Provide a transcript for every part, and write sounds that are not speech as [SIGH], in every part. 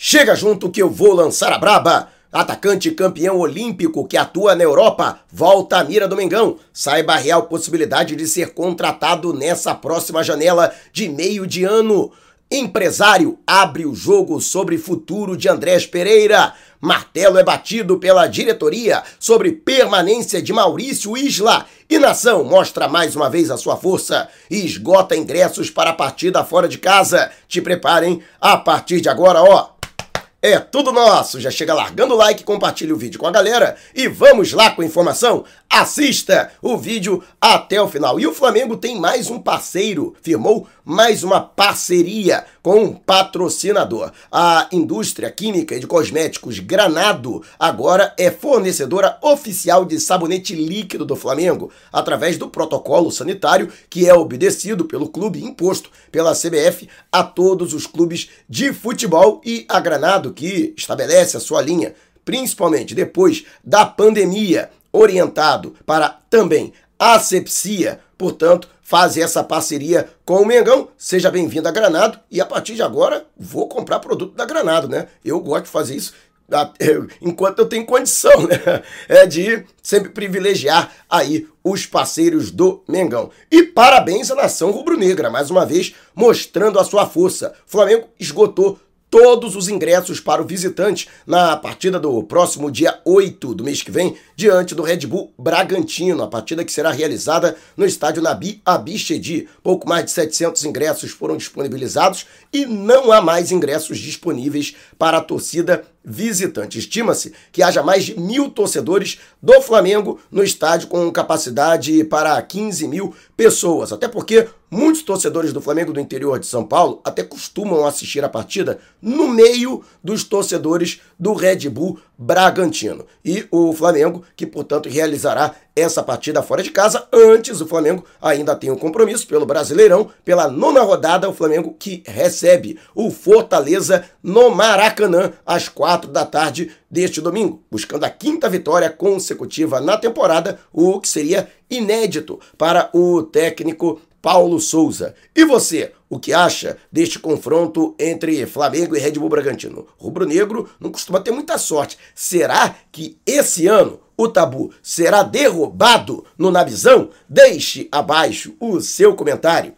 Chega junto que eu vou lançar a braba. Atacante campeão olímpico que atua na Europa volta à mira do Mengão. Saiba a real possibilidade de ser contratado nessa próxima janela de meio de ano. Empresário abre o jogo sobre futuro de Andrés Pereira. Martelo é batido pela diretoria sobre permanência de Maurício Isla. E Nação mostra mais uma vez a sua força e esgota ingressos para a partida fora de casa. Te preparem a partir de agora, ó. É tudo nosso. Já chega largando o like, compartilha o vídeo com a galera e vamos lá com a informação. Assista o vídeo até o final. E o Flamengo tem mais um parceiro, firmou mais uma parceria com patrocinador. A indústria química e de cosméticos Granado agora é fornecedora oficial de sabonete líquido do Flamengo, através do protocolo sanitário que é obedecido pelo clube imposto pela CBF a todos os clubes de futebol e a Granado que estabelece a sua linha principalmente depois da pandemia, orientado para também asepsia, portanto, faz essa parceria com o Mengão. Seja bem-vindo a Granado e a partir de agora vou comprar produto da Granado, né? Eu gosto de fazer isso [LAUGHS] enquanto eu tenho condição, né? [LAUGHS] É de sempre privilegiar aí os parceiros do Mengão. E parabéns à nação rubro-negra, mais uma vez mostrando a sua força. Flamengo esgotou todos os ingressos para o visitante na partida do próximo dia 8 do mês que vem, diante do Red Bull Bragantino, a partida que será realizada no estádio Nabi Abichedi. Pouco mais de 700 ingressos foram disponibilizados e não há mais ingressos disponíveis para a torcida visitante. Estima-se que haja mais de mil torcedores do Flamengo no estádio com capacidade para 15 mil pessoas. Até porque muitos torcedores do Flamengo do interior de São Paulo até costumam assistir a partida no meio dos torcedores do Red Bull Bragantino. E o Flamengo, que portanto realizará essa partida fora de casa. Antes, o Flamengo ainda tem um compromisso pelo Brasileirão, pela nona rodada, o Flamengo que recebe o Fortaleza no Maracanã às quatro da tarde deste domingo, buscando a quinta vitória consecutiva na temporada, o que seria inédito para o técnico Paulo Souza. E você, o que acha deste confronto entre Flamengo e Red Bull Bragantino? Rubro Negro não costuma ter muita sorte. Será que esse ano o tabu será derrubado no Nabizão? Deixe abaixo o seu comentário.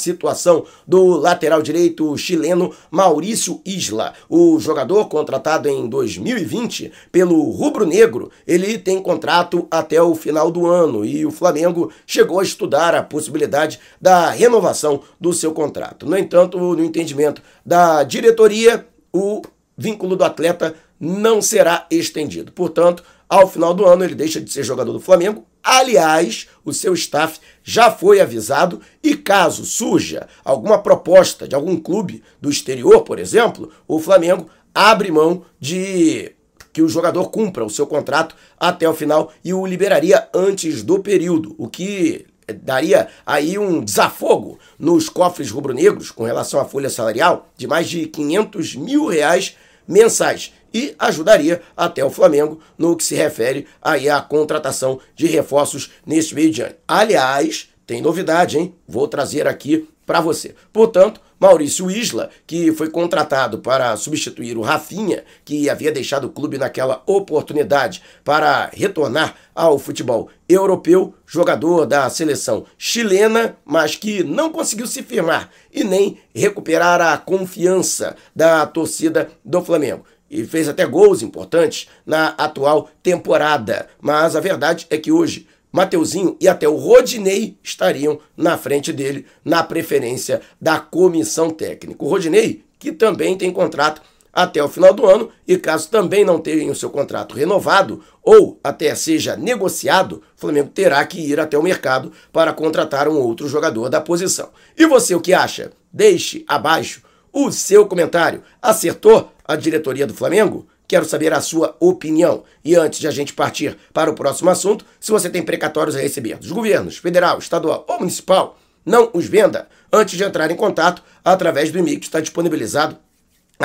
situação do lateral direito chileno Maurício Isla. O jogador contratado em 2020 pelo Rubro Negro, ele tem contrato até o final do ano e o Flamengo chegou a estudar a possibilidade da renovação do seu contrato. No entanto, no entendimento da diretoria, o vínculo do atleta não será estendido. Portanto, ao final do ano ele deixa de ser jogador do Flamengo. Aliás, o seu staff já foi avisado e caso surja alguma proposta de algum clube do exterior, por exemplo, o Flamengo abre mão de que o jogador cumpra o seu contrato até o final e o liberaria antes do período, o que daria aí um desafogo nos cofres rubro-negros com relação à folha salarial de mais de 500 mil reais mensais e ajudaria até o Flamengo no que se refere aí à contratação de reforços neste meio de ano. Aliás, tem novidade, hein? Vou trazer aqui para você. Portanto, Maurício Isla, que foi contratado para substituir o Rafinha, que havia deixado o clube naquela oportunidade para retornar ao futebol europeu, jogador da seleção chilena, mas que não conseguiu se firmar e nem recuperar a confiança da torcida do Flamengo e fez até gols importantes na atual temporada. Mas a verdade é que hoje Mateuzinho e até o Rodinei estariam na frente dele na preferência da comissão técnica. O Rodinei, que também tem contrato até o final do ano, e caso também não tenha o seu contrato renovado ou até seja negociado, o Flamengo terá que ir até o mercado para contratar um outro jogador da posição. E você o que acha? Deixe abaixo o seu comentário. Acertou? A diretoria do Flamengo? Quero saber a sua opinião. E antes de a gente partir para o próximo assunto, se você tem precatórios a receber dos governos federal, estadual ou municipal, não os venda antes de entrar em contato através do e-mail que está disponibilizado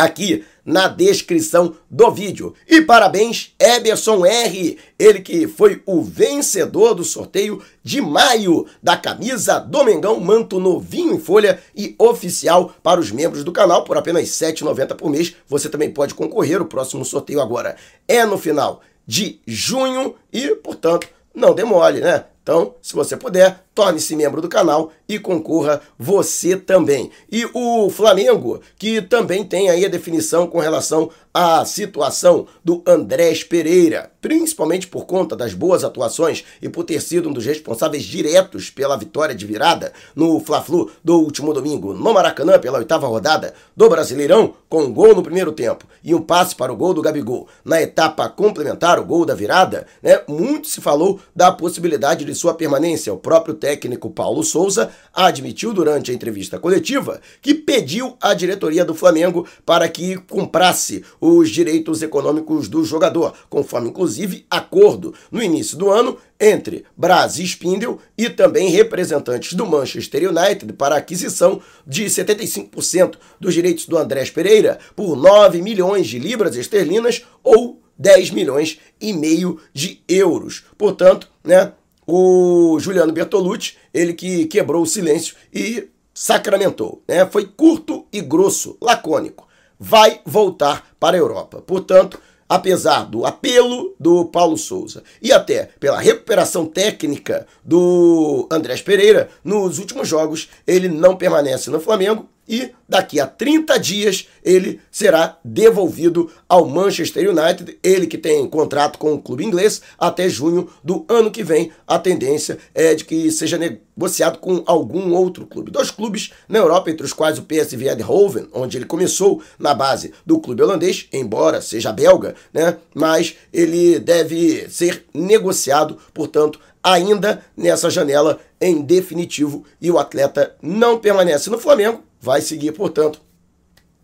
aqui na descrição do vídeo. E parabéns, Eberson R, ele que foi o vencedor do sorteio de maio da camisa Domingão Manto novinho em folha e oficial para os membros do canal por apenas R$ 7,90 por mês. Você também pode concorrer, o próximo sorteio agora é no final de junho e, portanto, não demore, né? Então, se você puder, torne-se membro do canal e concorra você também. E o Flamengo, que também tem aí a definição com relação à situação do Andrés Pereira, principalmente por conta das boas atuações e por ter sido um dos responsáveis diretos pela vitória de virada no Fla-Flu do último domingo no Maracanã pela oitava rodada do Brasileirão, com um gol no primeiro tempo e um passe para o gol do Gabigol na etapa complementar, o gol da virada, né? Muito se falou da possibilidade de sua permanência. O próprio técnico Paulo Souza admitiu durante a entrevista coletiva que pediu à diretoria do Flamengo para que comprasse os direitos econômicos do jogador, conforme inclusive acordo no início do ano entre Brasil Spindle e também representantes do Manchester United para aquisição de 75% dos direitos do Andrés Pereira por 9 milhões de libras esterlinas ou 10 milhões e meio de euros. Portanto, né, o Juliano Bertolucci, ele que quebrou o silêncio e sacramentou. Né? Foi curto e grosso, lacônico. Vai voltar para a Europa. Portanto, apesar do apelo do Paulo Souza e até pela recuperação técnica do Andrés Pereira, nos últimos jogos ele não permanece no Flamengo e daqui a 30 dias ele será devolvido ao Manchester United, ele que tem contrato com o clube inglês até junho do ano que vem. A tendência é de que seja negociado com algum outro clube. Dois clubes na Europa, entre os quais o PSV Eindhoven, onde ele começou na base do clube holandês, embora seja belga, né? Mas ele deve ser negociado, portanto, ainda nessa janela em definitivo e o atleta não permanece no Flamengo vai seguir, portanto,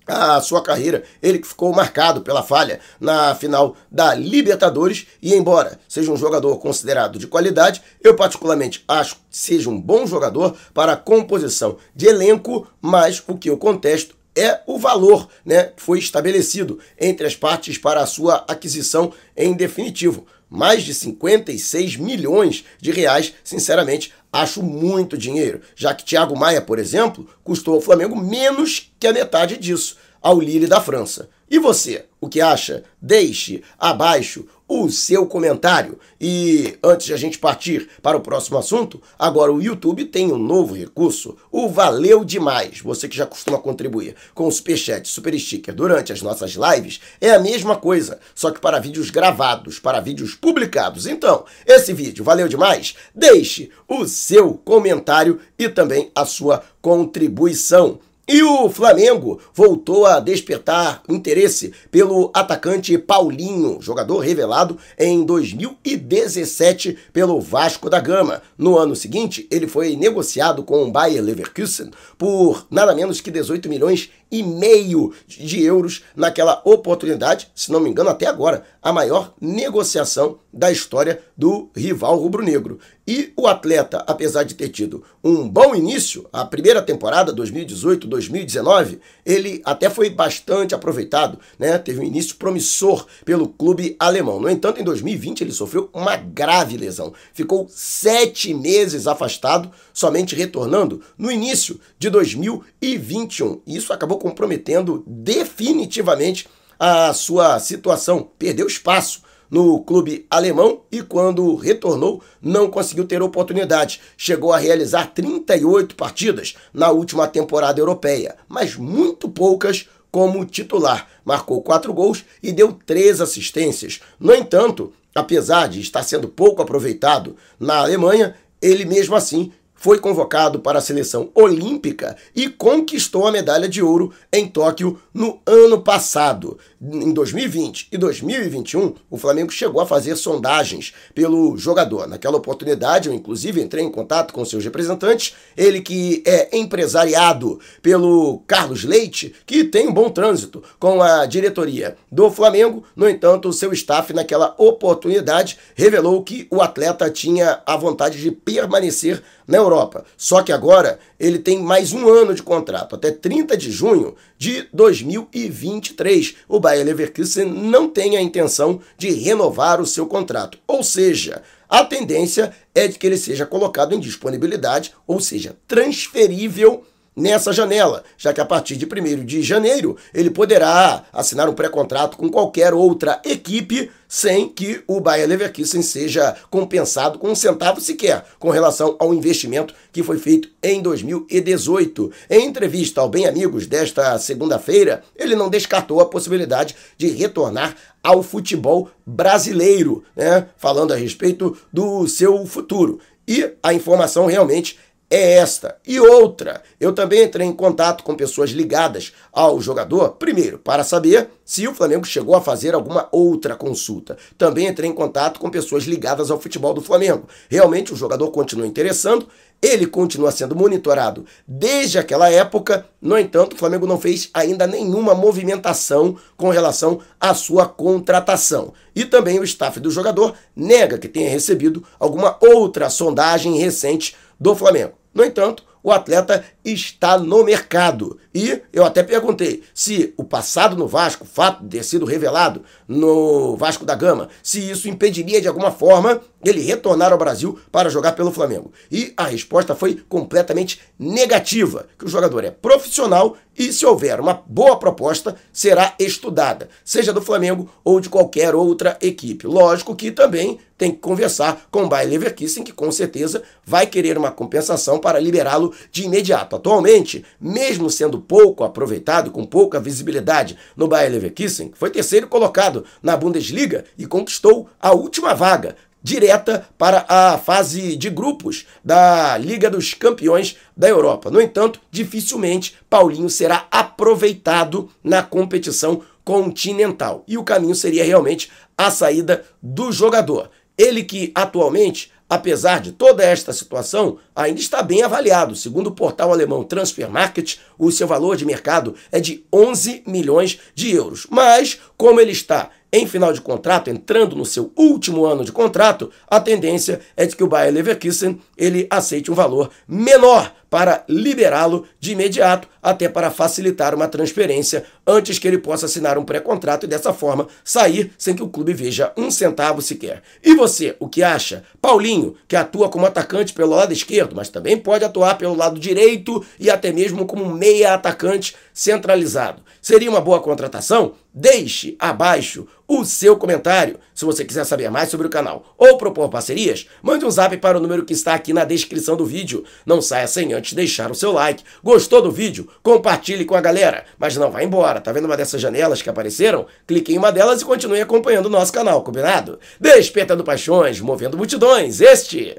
a sua carreira. Ele que ficou marcado pela falha na final da Libertadores e embora seja um jogador considerado de qualidade, eu particularmente acho que seja um bom jogador para a composição de elenco, mas o que eu contesto é o valor né, que foi estabelecido entre as partes para a sua aquisição em definitivo. Mais de 56 milhões de reais, sinceramente, acho muito dinheiro, já que Thiago Maia, por exemplo, custou ao Flamengo menos que a metade disso, ao Lille da França. E você, o que acha? Deixe abaixo o seu comentário. E antes de a gente partir para o próximo assunto, agora o YouTube tem um novo recurso, o Valeu Demais. Você que já costuma contribuir com o Superchat Super Sticker durante as nossas lives, é a mesma coisa, só que para vídeos gravados, para vídeos publicados. Então, esse vídeo valeu demais? Deixe o seu comentário e também a sua contribuição. E o Flamengo voltou a despertar interesse pelo atacante Paulinho, jogador revelado em 2017 pelo Vasco da Gama. No ano seguinte, ele foi negociado com o Bayer Leverkusen por nada menos que 18 milhões e meio de euros naquela oportunidade, se não me engano, até agora, a maior negociação da história do rival rubro-negro. E o atleta, apesar de ter tido um bom início, a primeira temporada 2018-2019, ele até foi bastante aproveitado, né? Teve um início promissor pelo clube alemão. No entanto, em 2020 ele sofreu uma grave lesão. Ficou sete meses afastado, somente retornando no início de 2021. Isso acabou comprometendo definitivamente a sua situação, perdeu espaço no clube alemão e quando retornou não conseguiu ter oportunidade. Chegou a realizar 38 partidas na última temporada europeia, mas muito poucas como titular. Marcou quatro gols e deu três assistências. No entanto, apesar de estar sendo pouco aproveitado na Alemanha, ele mesmo assim foi convocado para a seleção olímpica e conquistou a medalha de ouro em Tóquio no ano passado. Em 2020 e 2021, o Flamengo chegou a fazer sondagens pelo jogador. Naquela oportunidade, eu inclusive entrei em contato com seus representantes, ele que é empresariado pelo Carlos Leite, que tem um bom trânsito com a diretoria do Flamengo. No entanto, o seu staff naquela oportunidade revelou que o atleta tinha a vontade de permanecer na Europa. Só que agora ele tem mais um ano de contrato, até 30 de junho de 2023. O Bayer Leverkusen não tem a intenção de renovar o seu contrato. Ou seja, a tendência é de que ele seja colocado em disponibilidade, ou seja, transferível nessa janela, já que a partir de 1 de janeiro ele poderá assinar um pré-contrato com qualquer outra equipe sem que o Bayer Leverkusen seja compensado com um centavo sequer com relação ao investimento que foi feito em 2018. Em entrevista ao Bem Amigos desta segunda-feira, ele não descartou a possibilidade de retornar ao futebol brasileiro, né? falando a respeito do seu futuro. E a informação realmente é esta. E outra, eu também entrei em contato com pessoas ligadas ao jogador, primeiro, para saber se o Flamengo chegou a fazer alguma outra consulta. Também entrei em contato com pessoas ligadas ao futebol do Flamengo. Realmente o jogador continua interessando, ele continua sendo monitorado desde aquela época, no entanto, o Flamengo não fez ainda nenhuma movimentação com relação à sua contratação. E também o staff do jogador nega que tenha recebido alguma outra sondagem recente do Flamengo. No entanto, o atleta está no mercado. E eu até perguntei se o passado no Vasco, o fato de ter sido revelado no Vasco da Gama, se isso impediria de alguma forma ele retornar ao Brasil para jogar pelo Flamengo. E a resposta foi completamente negativa, que o jogador é profissional e se houver uma boa proposta, será estudada, seja do Flamengo ou de qualquer outra equipe. Lógico que também tem que conversar com o Bayer Leverkusen, que com certeza vai querer uma compensação para liberá-lo de imediato. Atualmente, mesmo sendo pouco aproveitado, com pouca visibilidade no Bayer Leverkusen, foi terceiro colocado na Bundesliga e conquistou a última vaga direta para a fase de grupos da Liga dos Campeões da Europa. No entanto, dificilmente Paulinho será aproveitado na competição continental. E o caminho seria realmente a saída do jogador. Ele que atualmente apesar de toda esta situação, ainda está bem avaliado. Segundo o portal alemão Transfer Market, o seu valor de mercado é de 11 milhões de euros. Mas, como ele está em final de contrato, entrando no seu último ano de contrato, a tendência é de que o Bayer Leverkusen ele aceite um valor menor para liberá-lo de imediato, até para facilitar uma transferência antes que ele possa assinar um pré-contrato e dessa forma sair sem que o clube veja um centavo sequer. E você, o que acha? Paulinho, que atua como atacante pelo lado esquerdo, mas também pode atuar pelo lado direito e até mesmo como meia atacante centralizado. Seria uma boa contratação? Deixe abaixo o seu comentário. Se você quiser saber mais sobre o canal ou propor parcerias, mande um zap para o número que está aqui na descrição do vídeo. Não saia sem antes deixar o seu like. Gostou do vídeo? Compartilhe com a galera. Mas não vá embora. Tá vendo uma dessas janelas que apareceram? Clique em uma delas e continue acompanhando o nosso canal, combinado? Despertando paixões, movendo multidões. Este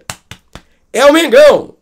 é o Mengão!